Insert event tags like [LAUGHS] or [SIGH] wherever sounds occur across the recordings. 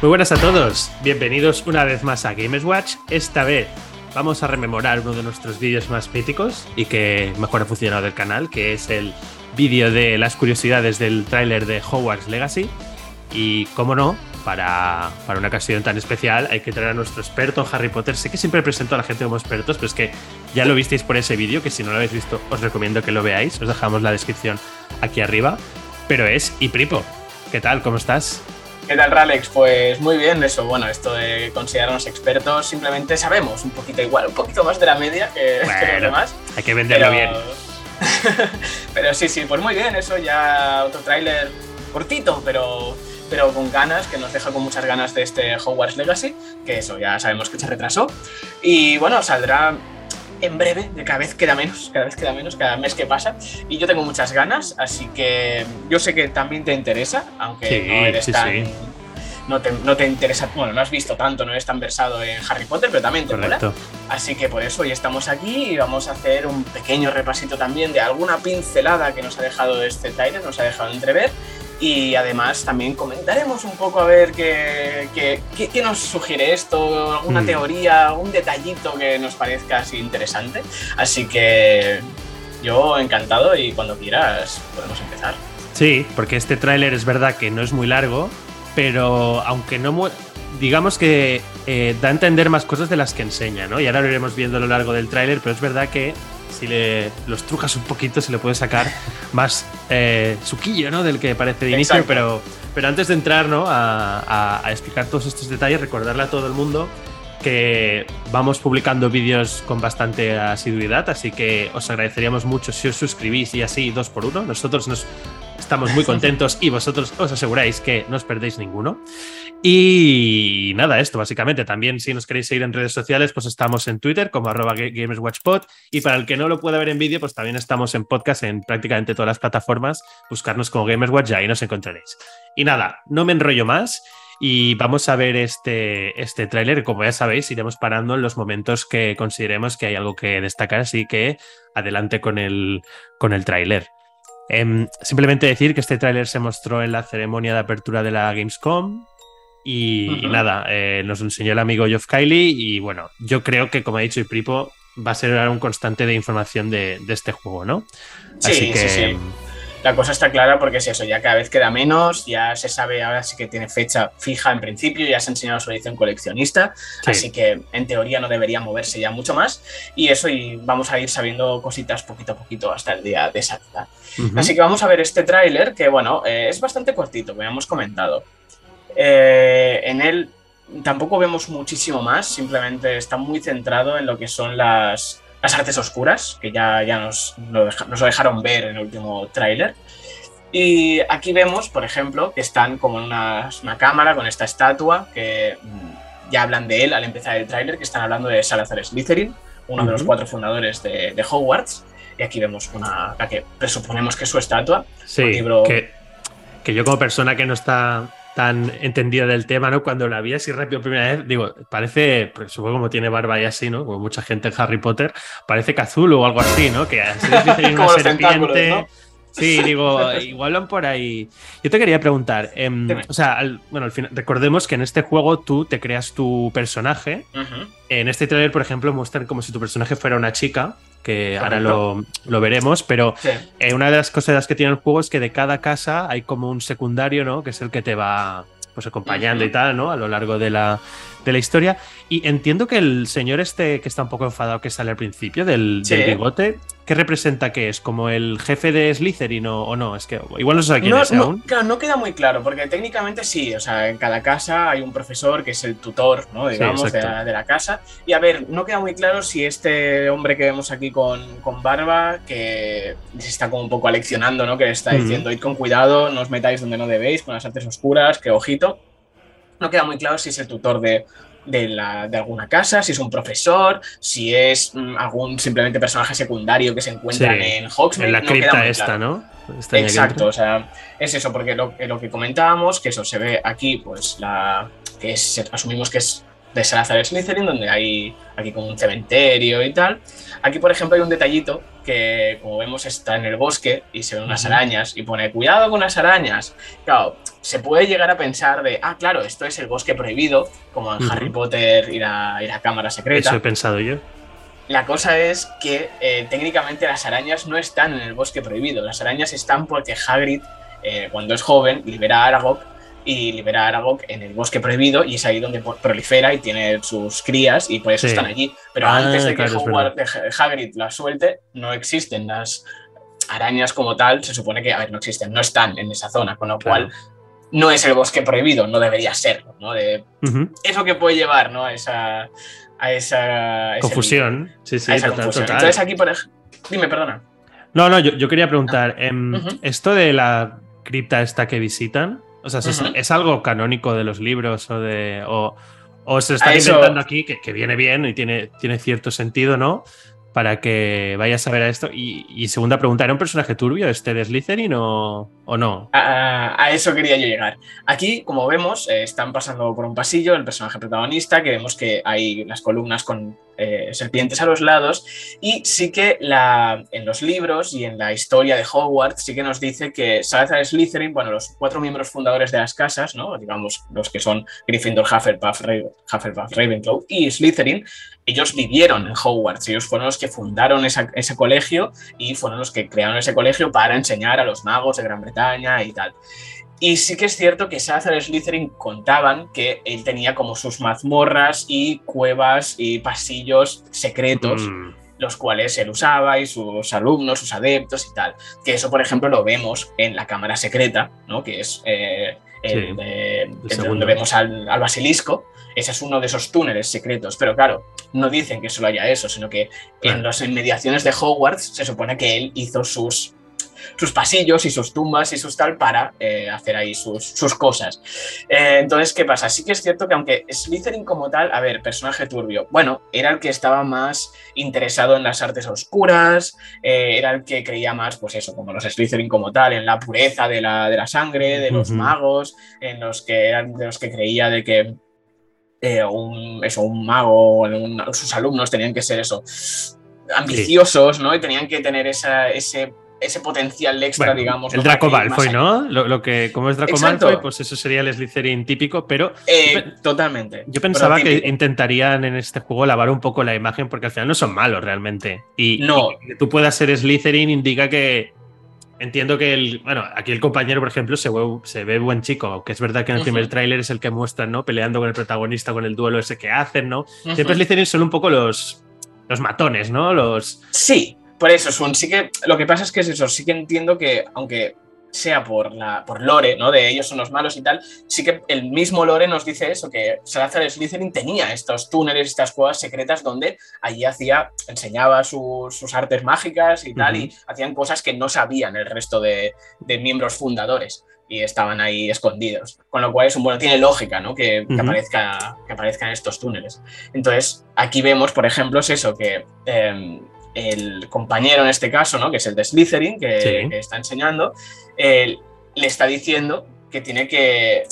Muy buenas a todos, bienvenidos una vez más a Games Watch. Esta vez vamos a rememorar uno de nuestros vídeos más míticos y que mejor ha funcionado del canal, que es el vídeo de las curiosidades del tráiler de Hogwarts Legacy. Y como no, para, para, una ocasión tan especial hay que traer a nuestro experto en Harry Potter. Sé que siempre presento a la gente como expertos, pero es que ya lo visteis por ese vídeo, que si no lo habéis visto os recomiendo que lo veáis. Os dejamos la descripción aquí arriba. Pero es Ipripo. ¿Qué tal? ¿Cómo estás? ¿Qué tal, Ralex? Pues muy bien, eso, bueno, esto de considerarnos expertos, simplemente sabemos un poquito igual, un poquito más de la media que, los demás. Hay que venderlo bien. [LAUGHS] pero sí, sí, pues muy bien, eso ya otro tráiler cortito, pero, pero con ganas, que nos deja con muchas ganas de este Hogwarts Legacy, que eso ya sabemos que se retrasó. Y bueno, saldrá en breve, de cada vez queda menos, cada vez queda menos, cada mes que pasa. Y yo tengo muchas ganas, así que yo sé que también te interesa, aunque no eres tan. No te, no te, interesa, bueno, no has visto tanto, no eres tan versado en Harry Potter, pero también te mola. Así que por eso hoy estamos aquí y vamos a hacer un pequeño repasito también de alguna pincelada que nos ha dejado este trailer, nos ha dejado entrever y además también comentaremos un poco a ver qué, qué, qué, nos sugiere esto, alguna mm. teoría, algún detallito que nos parezca así interesante. Así que yo encantado y cuando quieras podemos empezar. Sí, porque este tráiler es verdad que no es muy largo, pero aunque no... Digamos que eh, da a entender más cosas de las que enseña, ¿no? Y ahora lo iremos viendo a lo largo del tráiler, pero es verdad que si le los trujas un poquito, se le puede sacar más eh, suquillo, ¿no? Del que parece de inicio, pero, pero antes de entrar, ¿no? A, explicar todos estos detalles, recordarle a todo el mundo que vamos publicando vídeos con bastante asiduidad, así que os agradeceríamos mucho si os suscribís y así dos por uno. Nosotros nos estamos muy contentos y vosotros os aseguráis que no os perdéis ninguno. Y nada, esto básicamente. También si nos queréis seguir en redes sociales, pues estamos en Twitter como arroba GamersWatchPod. Y para el que no lo pueda ver en vídeo, pues también estamos en podcast en prácticamente todas las plataformas. Buscarnos como GamersWatch y ahí nos encontraréis. Y nada, no me enrollo más. Y vamos a ver este, este tráiler. Como ya sabéis, iremos parando en los momentos que consideremos que hay algo que destacar. Así que adelante con el, con el tráiler. Em, simplemente decir que este tráiler se mostró en la ceremonia de apertura de la Gamescom, y, nada, eh, nos enseñó el amigo Geoff Kylie y bueno, yo creo que como ha dicho Ipripo, va a ser un constante de información de, este juego, ¿no? Sí, Así que... sí, sí. La cosa está clara porque es eso, ya cada vez queda menos, ya se sabe, ahora sí que tiene fecha fija en principio, ya se ha enseñado su edición coleccionista, así que en teoría no debería moverse ya mucho más y eso y vamos a ir sabiendo cositas poquito a poquito hasta el día de salida. Así que vamos a ver este tráiler que bueno, eh, es bastante cortito, como hemos comentado. Eh, en él tampoco vemos muchísimo más, simplemente está muy centrado en lo que son las, artes oscuras, que ya, ya nos, lo dejaron ver en el último tráiler. Y aquí vemos, por ejemplo, que están como en una, cámara con esta estatua, que mm, ya hablan de él al empezar el tráiler, que están hablando de Salazar Slytherin, uno de los cuatro fundadores de, Hogwarts. Y aquí vemos una, la que presuponemos que es su estatua. Sí, que, que yo como persona que no está tan entendida del tema, ¿no? Cuando la vi así rápido primera vez, digo, parece, pues, supongo como tiene barba y así, ¿no? Como mucha gente en Harry Potter, parece azul o algo así, ¿no? Que [LAUGHS] así es una serpiente. Sí, digo, [LAUGHS] igual van por ahí. Yo te quería preguntar, em, o sea, bueno, al final, recordemos que en este juego tú te creas tu personaje. En este trailer, por ejemplo, muestran como si tu personaje fuera una chica, que ahora lo, veremos, pero eh, una de las cosas que tiene el juego es que de cada casa hay como un secundario, ¿no? Que es el que te va pues acompañando y tal, ¿no? A lo largo de la, de la historia. Y entiendo que el señor este que está un poco enfadado que sale al principio del, bigote, ¿qué representa que es? ¿Como el jefe de Slytherin o, o no? Es que igual no sé sabe quién es aún. Claro, no queda muy claro, porque técnicamente sí, o sea, en cada casa hay un profesor que es el tutor, ¿no? Digamos, de, la, casa. Y a ver, no queda muy claro si este hombre que vemos aquí con, con barba, que se está como un poco aleccionando, ¿no? Que está diciendo, id con cuidado, no os metáis donde no debéis, con las artes oscuras, que ojito no queda muy claro si es el tutor de, alguna casa, si es un profesor, si es mm, algún simplemente personaje secundario que se encuentra en Hogsmeade. En la cripta esta, ¿no? Exacto, o sea, es eso, porque lo, lo, que comentábamos, que eso se ve aquí, pues la que es, asumimos que es de Salazar Slytherin, donde hay aquí como un cementerio y tal. Aquí, por ejemplo, hay un detallito que, como vemos, está en el bosque y se ven unas arañas y pone cuidado con las arañas. Claro, se puede llegar a pensar de, ah, claro, esto es el bosque prohibido, como en Harry Potter y la, cámara secreta. Eso he pensado yo. La cosa es que eh, técnicamente las arañas no están en el bosque prohibido. Las arañas están porque Hagrid, eh, cuando es joven, libera a Aragog y libera a Aragog en el bosque prohibido y es ahí donde prolifera y tiene sus crías y por eso están allí. Pero ah, antes de que Hagrid las suelte, no existen las arañas como tal, se supone que, a ver, no existen, no están en esa zona, con lo cual no es el bosque prohibido, no debería serlo, ¿no? De Eso que puede llevar, ¿no? A esa... A esa confusión. Sí, sí, Entonces aquí, por ejemplo... Dime, perdona. No, no, yo, quería preguntar, em, esto de la cripta esta que visitan, o sea, ¿es, algo canónico de los libros o de. o, se está inventando aquí, que, viene bien y tiene, tiene cierto sentido, ¿no? Para que vayas a ver a esto. Y, segunda pregunta, ¿era un personaje turbio este de Slytherin o, o no? A, eso quería yo llegar. Aquí, como vemos, eh, están pasando por un pasillo el personaje protagonista, que vemos que hay las columnas con eh, serpientes a los lados. Y sí que la, en los libros y en la historia de Hogwarts sí que nos dice que Salazar Slytherin, bueno, los cuatro miembros fundadores de las casas, ¿no? digamos los que son Gryffindor, Hufflepuff, Hufflepuff Ravenclaw y Slytherin, ellos vivieron en Hogwarts, ellos fueron los que fundaron ese colegio y fueron los que crearon ese colegio para enseñar a los magos de Gran Bretaña y tal. Y sí que es cierto que Salazar Slytherin contaban que él tenía como sus mazmorras y cuevas y pasillos secretos. Mm. los cuales él usaba y sus alumnos, sus adeptos y tal. Que eso, por ejemplo, lo vemos en la cámara secreta, ¿no? que es eh, el, donde vemos al, basilisco. Ese es uno de esos túneles secretos, pero claro, no dicen que solo haya eso, sino que en las inmediaciones de Hogwarts se supone que él hizo sus sus pasillos y sus tumbas y sus tal para eh, hacer ahí sus, cosas. Eh, entonces, ¿qué pasa? Sí que es cierto que aunque Slytherin como tal, a ver, personaje turbio, bueno, era el que estaba más interesado en las artes oscuras, eh, era el que creía más, pues eso, como los Slytherin como tal, en la pureza de la, de la sangre, de los magos, en los que eran de los que creía de que un, eso, un mago, sus alumnos tenían que ser eso, ambiciosos, ¿no? Y tenían que tener esa, ese ese potencial extra, digamos. El Draco Malfoy, ¿no? Lo, que, como es Draco Malfoy, pues eso sería el Slytherin típico, pero. Eh, totalmente. Yo pensaba que intentarían en este juego lavar un poco la imagen, porque al final no son malos realmente. Y, no. que tú puedas ser Slytherin indica que. Entiendo que el. Bueno, aquí el compañero, por ejemplo, se ve, se ve buen chico, que es verdad que en el primer tráiler es el que muestran, ¿no? Peleando con el protagonista, con el duelo ese que hacen, ¿no? Siempre Slytherin son un poco los. Los matones, ¿no? Los. Sí, por eso, sí que lo que pasa es que es eso, sí que entiendo que, aunque sea por, la, por Lore, ¿no? De ellos son los malos y tal, sí que el mismo Lore nos dice eso, que Salazar Slytherin tenía estos túneles, estas cuevas secretas donde allí hacía, enseñaba sus artes mágicas y tal, y hacían cosas que no sabían el resto de, miembros fundadores y estaban ahí escondidos. Con lo cual es un bueno, tiene lógica, ¿no? Que, aparezca, que aparezcan estos túneles. Entonces, aquí vemos, por ejemplo, es eso, que em, el compañero en este caso, ¿no? que es el de Slytherin, que, está enseñando, le está diciendo que tiene que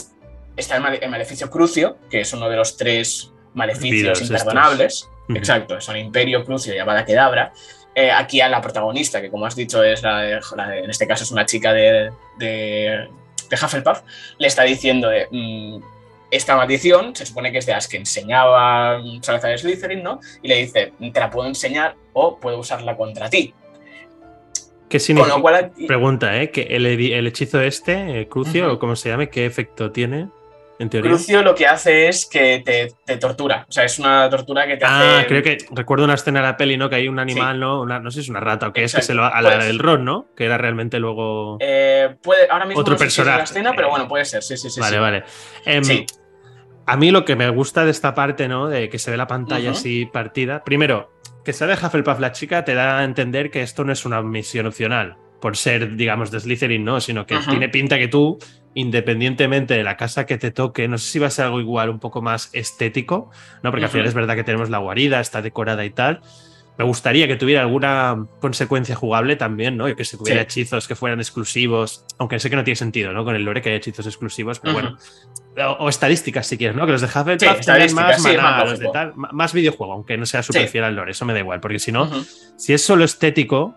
estar el maleficio Crucio, que es uno de los tres maleficios imperdonables. Exacto, son Imperio, Crucio y Avada Kedavra. Eh, aquí a la protagonista, que como has dicho es la, de, en este caso es una chica de, de, de Hufflepuff, le está diciendo de, mm, esta maldición se supone que es de las que enseñaba Salazar Slytherin, ¿no? Y le dice, te la puedo enseñar o puedo usarla contra ti. ¿Qué significa? Pregunta, ¿eh? Que el, hechizo este, eh, Crucio, o como se llame, ¿qué efecto tiene? En teoría. Crucio lo que hace es que te, tortura. O sea, es una tortura que te ah, creo que recuerdo una escena de la peli, ¿no? Que hay un animal, ¿no? no sé si es una rata o qué es, que se lo. A la pues del Ron, ¿no? Que era realmente luego. Eh, puede, ahora mismo Otro no personaje. Si la escena, pero bueno, puede ser. Sí, sí, sí. Vale, vale. Em, sí. A mí lo que me gusta de esta parte, ¿no? De que se ve la pantalla así partida. Primero, que sea de Hufflepuff la chica te da a entender que esto no es una misión opcional, por ser, digamos, de Slytherin, no, sino que tiene pinta que tú, independientemente de la casa que te toque, no sé si va a ser algo igual, un poco más estético, ¿no? Porque al final es verdad que tenemos la guarida, está decorada y tal. Me gustaría que tuviera alguna consecuencia jugable también, ¿no? Que se tuviera hechizos que fueran exclusivos, aunque sé que no tiene sentido, ¿no? Con el lore que hay hechizos exclusivos, pero bueno, o, estadísticas si quieres, ¿no? Que los de Hufflepuff sí, más los de tal, más videojuego, aunque no sea super fiel al lore, eso me da igual, porque si no, si es solo estético,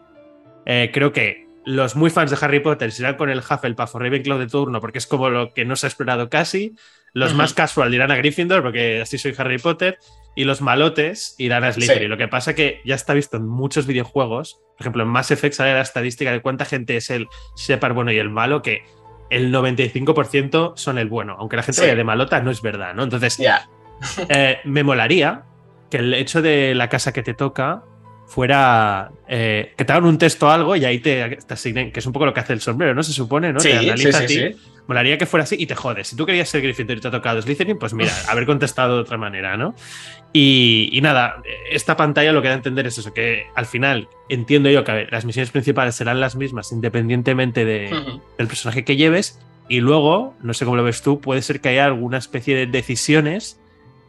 eh, creo que los muy fans de Harry Potter se irán con el Hufflepuff o Ravenclaw de turno porque es como lo que no se ha explorado casi. Los más casual irán a Gryffindor porque así soy Harry Potter. Y los malotes irán a Slytherin. Lo que pasa que ya está visto en muchos videojuegos. Por ejemplo, en Mass Effect sale la estadística de cuánta gente es el Shepard bueno y el malo, que el 95% son el bueno. Aunque la gente vaya de malota, no es verdad, ¿no? Entonces, [LAUGHS] eh, me molaría que el hecho de la casa que te toca fuera eh, que te hagan un texto o algo y ahí te, asignen, que es un poco lo que hace el sombrero, ¿no? Se supone, ¿no? te analiza a ti. Molaría que fuera así y te jodes. Si tú querías ser Gryffindor y te ha tocado Slytherin, pues mira, haber contestado de otra manera, ¿no? Y, nada, esta pantalla lo que da a entender es eso, que al final entiendo yo que las misiones principales serán las mismas independientemente de, del personaje que lleves y luego, no sé cómo lo ves tú, puede ser que haya alguna especie de decisiones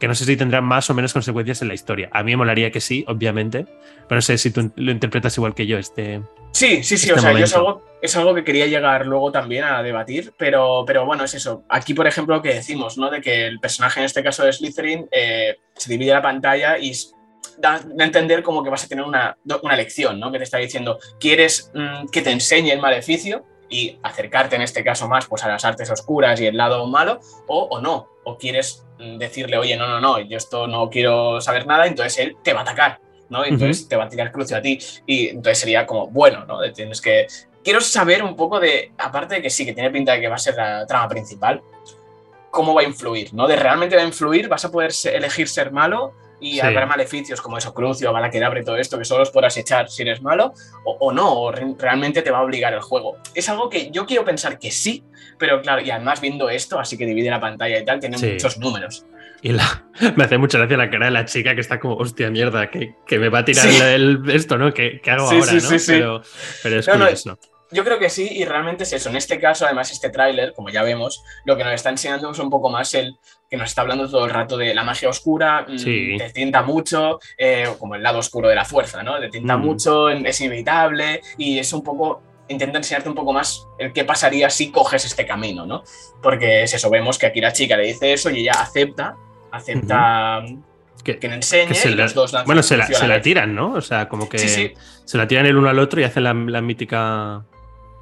que no sé si tendrán más o menos consecuencias en la historia. A mí me molaría que sí, obviamente, pero no sé si tú lo interpretas igual que yo este. Sí, sí, sí, este o sea, yo es algo, es algo que quería llegar luego también a debatir, pero, pero bueno, es eso. Aquí, por ejemplo, lo que decimos, ¿no? De que el personaje en este caso de Slytherin eh, se divide la pantalla y da, a entender como que vas a tener una, una lección, ¿no? Que te está diciendo, ¿quieres mm, que te enseñe el maleficio? y acercarte en este caso más pues a las artes oscuras y el lado malo o, o no, o quieres decirle, oye, no, no, no, yo esto no quiero saber nada, entonces él te va a atacar, ¿no? Entonces te va a tirar cruce a ti y entonces sería como, bueno, ¿no? Tienes que... Quiero saber un poco de, aparte de que sí, que tiene pinta de que va a ser la trama principal, cómo va a influir, ¿no? De realmente va a influir, vas a poder elegir ser malo y habrá maleficios como eso, Crucio, Balaquedabre y todo esto, que solo los podrás echar si eres malo, o, no, o realmente te va a obligar el juego. Es algo que yo quiero pensar que sí, pero claro, y además viendo esto, así que divide la pantalla y tal, tiene muchos números. Y la, [LAUGHS] me hace mucha gracia la cara de la chica que está como, hostia, mierda, que, que me va a tirar el, esto, ¿no? ¿Qué, hago ahora? ¿no? Pero, pero, es curioso. Yo creo que sí, y realmente es eso. En este caso, además, este tráiler, como ya vemos, lo que nos está enseñando es un poco más el que nos está hablando todo el rato de la magia oscura, mm, te tinta mucho, eh, como el lado oscuro de la fuerza, ¿no? Te tinta mm. mucho, es inevitable, y es un poco intenta enseñarte un poco más el qué pasaría si coges este camino, ¿no? Porque es eso, vemos que aquí la chica le dice eso y ella acepta, acepta que, le enseñe y los dos Bueno, se la, se la, tiran, ¿no? O sea, como que se la tiran el uno al otro y hacen la, la mítica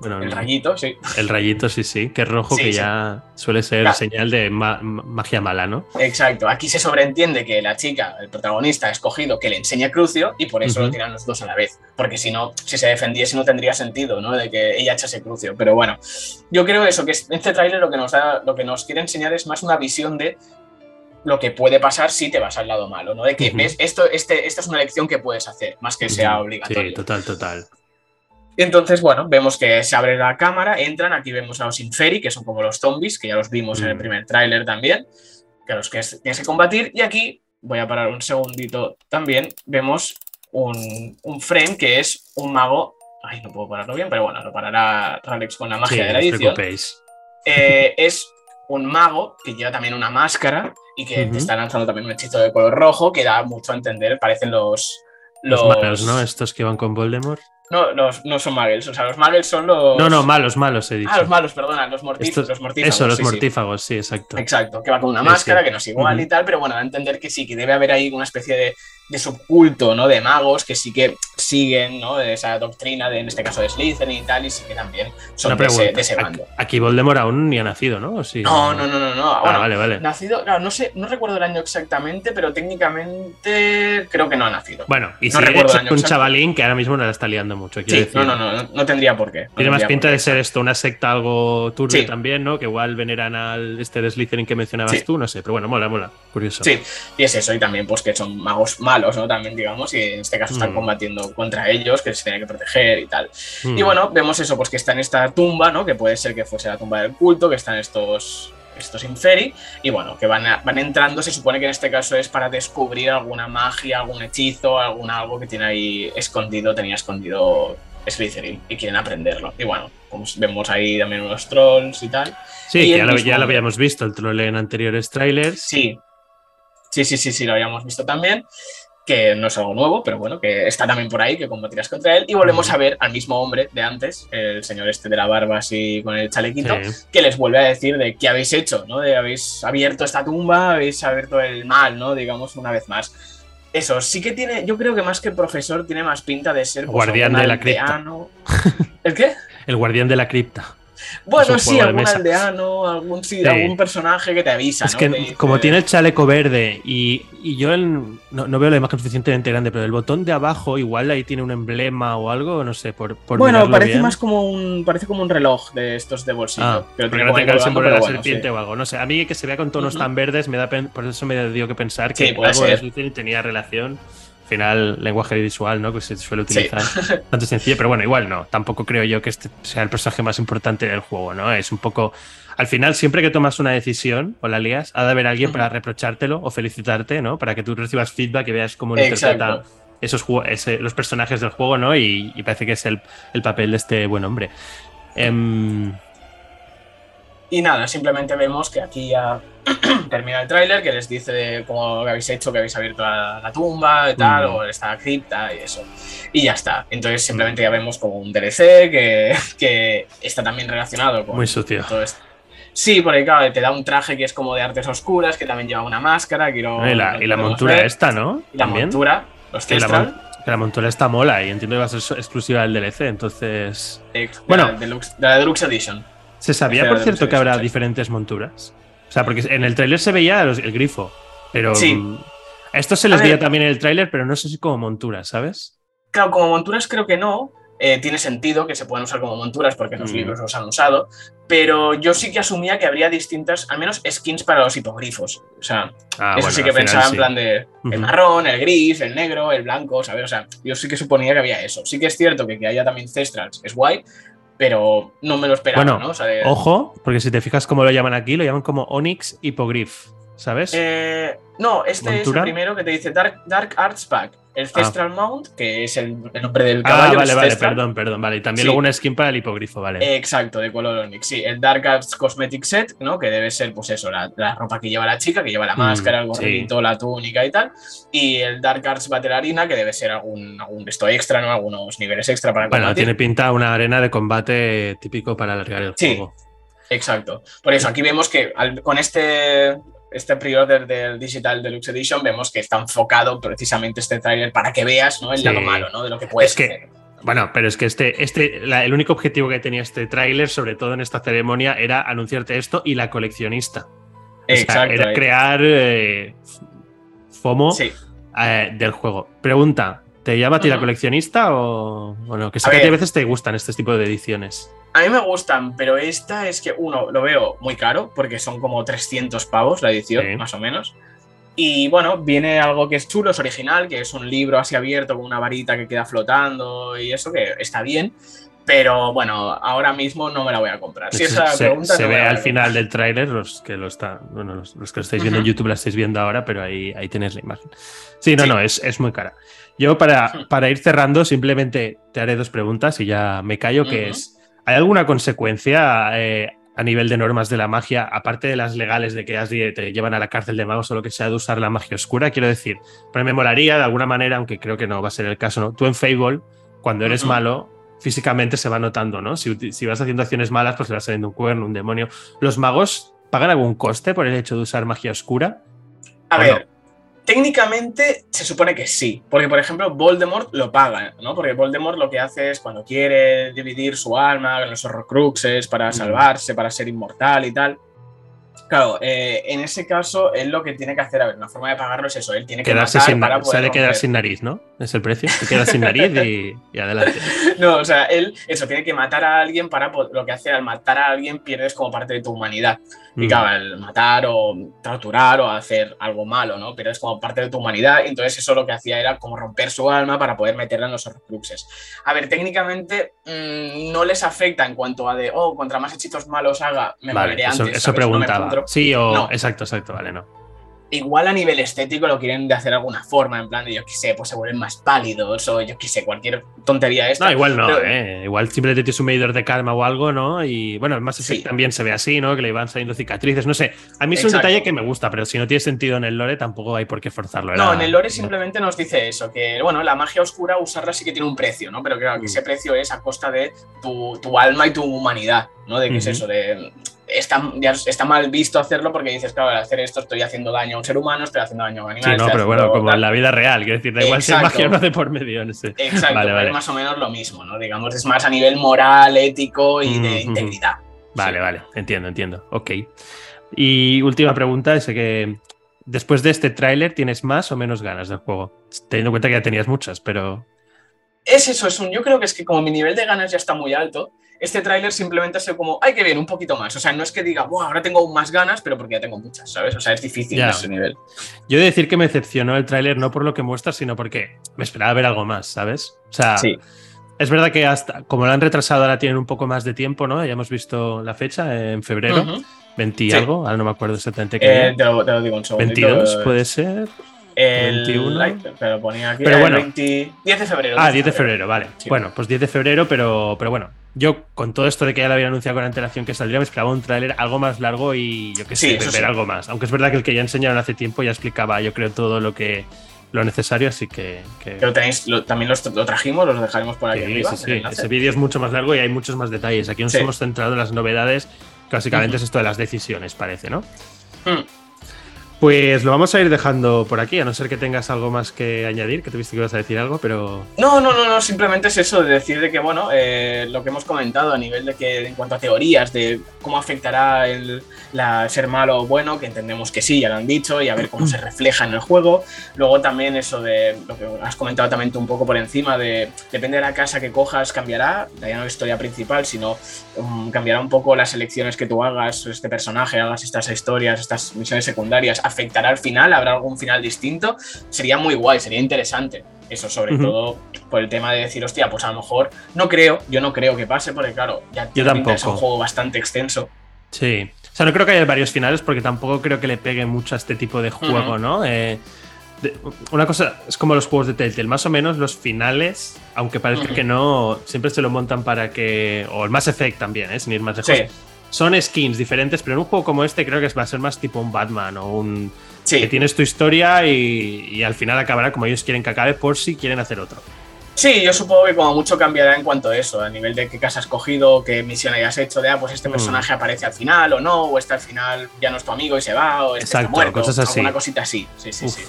el rayito, sí. El rayito, sí, sí, que es rojo, que ya suele ser señal de magia mala, ¿no? Exacto. Aquí se sobreentiende que la chica, el protagonista, ha escogido que le enseñe Crucio y por eso lo tiran los dos a la vez. Porque si no, si se defendiese, no tendría sentido, ¿no? De que ella echase Crucio. Pero bueno, yo creo eso, que este tráiler lo que nos da, lo que nos quiere enseñar es más una visión de lo que puede pasar si te vas al lado malo, ¿no? De que ves, esto, este, esta es una elección que puedes hacer, más que sea obligatorio. Sí, total, total. Entonces, bueno, vemos que se abre la cámara, entran, aquí vemos a los Inferi, que son como los zombies, que ya los vimos en el mm. primer tráiler también, que a los que tienes que combatir. Y aquí, voy a parar un segundito también, vemos un, frame que es un mago. Ay, no puedo pararlo bien, pero bueno, lo parará Ralex con la magia de la edición. Eh, es un mago que lleva también una máscara y que te está lanzando también un hechizo de color rojo que da mucho a entender, parecen los... Los, los malos, ¿no? Estos que van con Voldemort. No, los, no son muggles, o sea, los muggles son los. No, no, malos, malos, he dicho. Ah, los malos, perdona, los, mortífagos. Eso, los mortífagos, sí. exacto. Exacto, que va con una máscara, que no es igual y tal, pero bueno, da a entender que sí, que debe haber ahí una especie de, de subculto, ¿no? De magos que sí que siguen, ¿no? De esa doctrina, de, en este caso de Slytherin y tal, y sí que también son de ese, bando. Aquí Voldemort aún ni ha nacido, ¿no? Sí, no, no, no, no, no. Ah, vale, vale. Nacido, claro, no sé, no recuerdo el año exactamente, pero técnicamente creo que no ha nacido. Bueno, y no si recuerdo un chavalín que ahora mismo no la está liando mucho, decir. No, no, no, no, tendría por qué. Tiene más pinta de ser esto, una secta algo turbia también, ¿no? Que igual veneran al este de Slytherin que mencionabas tú, no sé, pero bueno, mola, mola, curioso. Sí, y es eso, y también pues que son magos malos, ¿no? También, digamos y en este caso están mm. combatiendo contra ellos, que se tienen que proteger y tal. Mm. Y bueno, vemos eso, pues que está en esta tumba, ¿no? Que puede ser que fuese la tumba del culto, que están estos estos inferi, y bueno, que van, van entrando, se supone que en este caso es para descubrir alguna magia, algún hechizo, algún algo que tiene ahí escondido, tenía escondido Slytherin, y quieren aprenderlo. Y bueno, como vemos ahí también unos trolls y tal. Sí, ya, lo, ya, lo, habíamos visto, el troll en anteriores trailers. Sí, sí, sí, sí, sí, lo habíamos visto también. Que no es algo nuevo, pero bueno, que está también por ahí, que combatirás contra él. Y volvemos a ver al mismo hombre de antes, el señor este de la barba así con el chalequito, que les vuelve a decir de qué habéis hecho, ¿no? De habéis abierto esta tumba, habéis abierto el mal, ¿no? Digamos, una vez más. Eso, sí que tiene, yo creo que más que profesor tiene más pinta de ser... Pues, guardián de la cripta. ¿El qué? El guardián de la cripta. Bueno, sí, algún aldeano, algún, algún personaje que te avisa. Es que como tiene el chaleco verde y, yo no, veo la imagen suficientemente grande, pero el botón de abajo igual ahí tiene un emblema o algo, no sé, por, Bueno, parece más como un parece como un reloj de estos de bolsillo. Ah, no tenga el símbolo de la serpiente o algo. No sé, a mí que se vea con tonos tan verdes me da por eso me dio que pensar que algo tenía relación final lenguaje visual, ¿no? Que se suele utilizar. [LAUGHS] Tanto sencillo, pero bueno, igual no. Tampoco creo yo que este sea el personaje más importante del juego, ¿no? Es un poco. Al final, siempre que tomas una decisión o la lías, ha de haber alguien para reprochártelo o felicitarte, ¿no? Para que tú recibas feedback y veas cómo lo interpreta esos los personajes del juego, ¿no? Y, parece que es el, papel de este buen hombre. Em, y nada, simplemente vemos que aquí ya [CLEARS THROAT] termina el tráiler, que les dice cómo habéis hecho, que habéis abierto la, tumba y tal, mm. o esta cripta y eso. Y ya está. Entonces simplemente ya vemos como un DLC que, [LAUGHS] que está también relacionado con, Muy sucio. todo esto. Sí, porque claro, te da un traje que es como de artes oscuras, que también lleva una máscara. Quiero, y la, y la montura esta, ¿no? Y la montura, los que la, montura está mola y entiendo que va a ser exclusiva del DLC, entonces. bueno, de la Deluxe Edition. ¿Se sabía, por cierto, que habrá diferentes monturas? O sea, porque en el tráiler se veía el grifo, pero sí. Mm, esto se les veía también en el tráiler, pero no sé si como monturas, ¿sabes? Claro, como monturas creo que no. Eh, tiene sentido que se puedan usar como monturas porque los mm. libros los han usado, pero yo sí que asumía que habría distintas, al menos skins para los hipogrifos. O sea, ah, eso sí que pensaba en plan de el marrón, el gris, el negro, el blanco, ¿sabes? O sea, yo sí que suponía que había eso. Sí que es cierto que que haya también Cestrals es guay, pero no me lo esperaba, bueno, ¿no? Ojo, porque si te fijas cómo lo llaman aquí, lo llaman como Onyx Hippogriff, ¿sabes? Eh, no, este es el primero que te dice Dark, Dark Arts Pack el ah. Cestral Mount, que es el, nombre del ah, caballo. Ah, vale, vale, perdón, perdón, vale. Y también luego una skin para el hipogrifo, vale. Exacto, de color Onyx, sí. El Dark Arts Cosmetic Set, ¿no? Que debe ser, pues eso, la, ropa que lleva la chica, que lleva la mm, máscara, el gorrito, la túnica y tal. Y el Dark Arts Battle Arena, que debe ser algún, algún esto extra, ¿no? Algunos niveles extra para Bueno, tiene pinta una arena de combate típico para alargar el juego. Exacto. Por eso, aquí vemos que con este este pre-order del Digital Deluxe Edition vemos que está enfocado precisamente este tráiler para que veas ¿no? el lado malo ¿no? de lo que puedes que, Bueno, pero es que este, este el único objetivo que tenía este tráiler, sobre todo en esta ceremonia, era anunciarte esto y la coleccionista. Exacto. era crear eh, FOMO eh, del juego. Pregunta, ¿te llama a ti la coleccionista o, no? Que sé que a veces te gustan este tipo de ediciones. A mí me gustan, pero esta es que, uno, lo veo muy caro, porque son como 300 pavos la edición, más o menos. Y bueno, viene algo que es chulo, es original, que es un libro así abierto con una varita que queda flotando y eso, que está bien. Pero bueno, ahora mismo no me la voy a comprar. Si esa se, pregunta se ve al final del tráiler, los que lo está, bueno, los, que lo estáis viendo en YouTube la estáis viendo ahora, pero ahí, ahí tenéis la imagen. Sí, no, no, es, es, muy cara. Yo para, para ir cerrando, simplemente te haré dos preguntas y ya me callo, que es ¿Hay alguna consecuencia eh, a nivel de normas de la magia, aparte de las legales de que te llevan a la cárcel de magos o lo que sea de usar la magia oscura? Quiero decir, pero me molaría de alguna manera, aunque creo que no va a ser el caso, ¿no? Tú en Fable, cuando eres malo, físicamente se va notando, ¿no? Si, vas haciendo acciones malas, pues le va saliendo un cuerno, un demonio. ¿Los magos pagan algún coste por el hecho de usar magia oscura? A ver, Técnicamente se supone que sí, porque por ejemplo Voldemort lo paga, ¿no? Porque Voldemort lo que hace es cuando quiere dividir su alma los horrocruxes para mm. salvarse, para ser inmortal y tal, Claro, eh, en ese caso, él lo que tiene que hacer, a ver, una forma de pagarlo es eso, él tiene que Quedarse sin, para quedar sin nariz, ¿no? Es el precio, se queda sin nariz y, adelante. [LAUGHS] no, o sea, él, eso, tiene que matar a alguien para, lo que hace al matar a alguien pierdes como parte de tu humanidad. Y mm. claro, al matar o torturar o hacer algo malo, ¿no? Pierdes como parte de tu humanidad, y entonces eso lo que hacía era como romper su alma para poder meterla en los horcruxes. A ver, técnicamente mm, no les afecta en cuanto a de, oh, contra más hechizos malos haga, me vale, eso, antes. Eso preguntaba. Sí, o. Exacto, exacto, vale, no. Igual a nivel estético lo quieren de hacer de alguna forma, en plan de yo qué sé, pues se vuelven más pálidos o yo qué sé, cualquier tontería esta. No, igual no, ¿eh? Igual simplemente tienes un medidor de calma o algo, ¿no? Y bueno, el Mass Effect también se ve así, ¿no? Que le van saliendo cicatrices, no sé. A mí es un detalle que me gusta, pero si no tiene sentido en el lore tampoco hay por qué forzarlo. No, en el lore simplemente nos dice eso, que bueno, la magia oscura usarla sí que tiene un precio, ¿no? Pero claro, que mm. ese precio es a costa de tu, tu alma y tu humanidad, ¿no? De qué es eso, de está, está mal visto hacerlo porque dices, claro, al hacer esto estoy haciendo daño a un ser humano, estoy haciendo daño a un animal. Sí, no, pero bueno, como en la vida real, quiero decir, da igual si magia no de por medio. No sé. Exacto, vale, es más o menos lo mismo, ¿no? Digamos, es más a nivel moral, ético y de integridad. Vale, vale, entiendo, entiendo. Ok. Y última pregunta, es que después de este tráiler, ¿tienes más o menos ganas del juego? Teniendo en cuenta que ya tenías muchas, pero... Es eso, es un, yo creo que es que como mi nivel de ganas ya está muy alto, este tráiler simplemente ha sido como, ay, que bien, un poquito más. O sea, no es que diga, wow, ahora tengo aún más ganas, pero porque ya tengo muchas, ¿sabes? O sea, es difícil ese nivel. Yo he de decir que me decepcionó el tráiler no por lo que muestra, sino porque me esperaba ver algo más, ¿sabes? O sea, es verdad que hasta, como lo han retrasado, ahora tienen un poco más de tiempo, ¿no? Ya hemos visto la fecha en febrero. 20 y algo, ahora no me acuerdo exactamente qué. Eh, te, lo, digo un segundo. 22 puede ser. El 21. pero ponía aquí pero bueno, 20, 10 de febrero. Ah, 10 de febrero, vale. Bueno, pues 10 de febrero, pero, pero bueno, yo con todo esto de que ya lo había anunciado con antelación que saldría, me esperaba un tráiler algo más largo y yo qué sé, ver algo más. Aunque es verdad que el que ya enseñaron hace tiempo ya explicaba, yo creo, todo lo que lo necesario, así que. Pero tenéis, también lo trajimos, los dejaremos por aquí. Sí, sí, sí. Ese vídeo es mucho más largo y hay muchos más detalles. Aquí nos hemos centrado en las novedades, básicamente es esto de las decisiones, parece, ¿no? Hmm. Pues lo vamos a ir dejando por aquí, a no ser que tengas algo más que añadir, que tuviste que ibas a decir algo, pero... No, no, no, no, simplemente es eso, de decir de que, bueno, eh, lo que hemos comentado a nivel de que, en cuanto a teorías, de cómo afectará el la, ser malo o bueno, que entendemos que sí, ya lo han dicho, y a ver cómo se [CLEARS THROAT] refleja en el juego. Luego también eso de lo que has comentado también tú un poco por encima, de depende de la casa que cojas, cambiará, ya no la historia principal, sino um, cambiará un poco las elecciones que tú hagas, este personaje, hagas estas historias, estas misiones secundarias afectará al final? ¿Habrá algún final distinto? Sería muy guay, sería interesante. Eso sobre todo por el tema de decir, hostia, pues a lo mejor no creo, yo no creo que pase, porque claro, ya yo tampoco. es un juego bastante extenso. Sí. O sea, no creo que haya varios finales porque tampoco creo que le pegue mucho a este tipo de juego, ¿no? Eh, una cosa es como los juegos de Telltale, más o menos los finales, aunque parezca que no, siempre se lo montan para que. O el Mass Effect también, ¿eh? sin ir más lejos. Sí son skins diferentes, pero en un juego como este creo que va a ser más tipo un Batman o un... Sí. Que tienes tu historia y, al final acabará como ellos quieren que acabe por si quieren hacer otro. Sí, yo supongo que como mucho cambiará en cuanto a eso, a nivel de qué casa has cogido, qué misión hayas hecho, de ah, pues este mm. personaje aparece al final o no, o este al final ya no es tu amigo y se va, o este Exacto, está muerto, cosas así. Una cosita así, sí, sí, sí.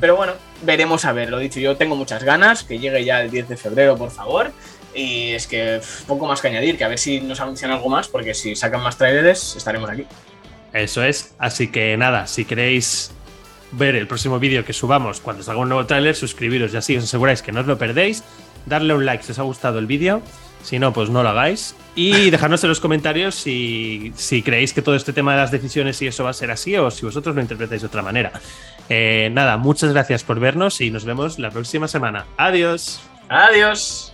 Pero bueno, veremos a ver, lo dicho, yo tengo muchas ganas, que llegue ya el 10 de febrero, por favor. Y es que poco más que añadir, que a ver si nos anuncian algo más, porque si sacan más trailers estaremos aquí. Eso es, así que nada, si queréis ver el próximo vídeo que subamos cuando salga un nuevo tráiler, suscribiros y así os aseguráis que no os lo perdéis, darle un like si os ha gustado el vídeo, si no, pues no lo hagáis, y [LAUGHS] dejadnos en los comentarios si, si creéis que todo este tema de las decisiones y eso va a ser así o si vosotros lo interpretáis de otra manera. Eh, nada, muchas gracias por vernos y nos vemos la próxima semana. Adiós. Adiós.